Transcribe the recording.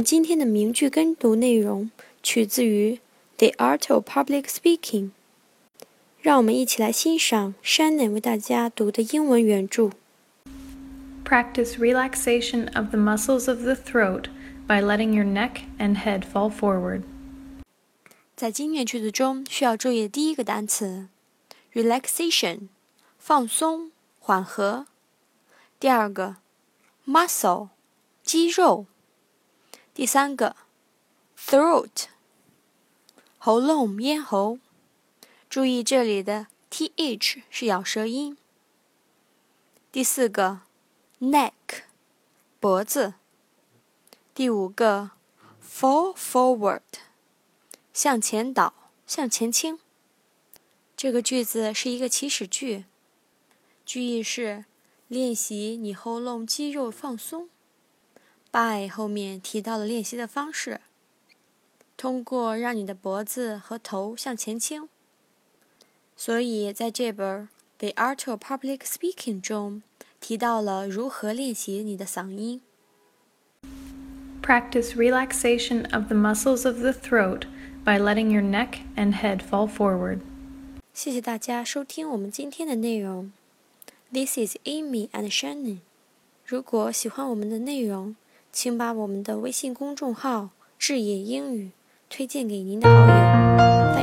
们今天的名句跟读内容取自于《The Art of Public Speaking》，让我们一起来欣赏 Shannon 为大家读的英文原著。Practice relaxation of the muscles of the throat by letting your neck and head fall forward. 在今天句子中需要注意的第一个单词，relaxation，放松、缓和；第二个，muscle，肌肉。第三个，throat，喉咙、咽喉。注意这里的 th 是咬舌音。第四个，neck，脖子。第五个，fall forward，向前倒，向前倾。这个句子是一个祈使句，句意是练习你喉咙肌肉放松。by 后面提到了练习的方式，通过让你的脖子和头向前倾。所以，在这本《The Art of Public Speaking》中，提到了如何练习你的嗓音。Practice relaxation of the muscles of the throat by letting your neck and head fall forward. 谢谢大家收听我们今天的内容。This is Amy and Shannon。如果喜欢我们的内容， 请把我们的微信公众号“智野英语”推荐给您的好友。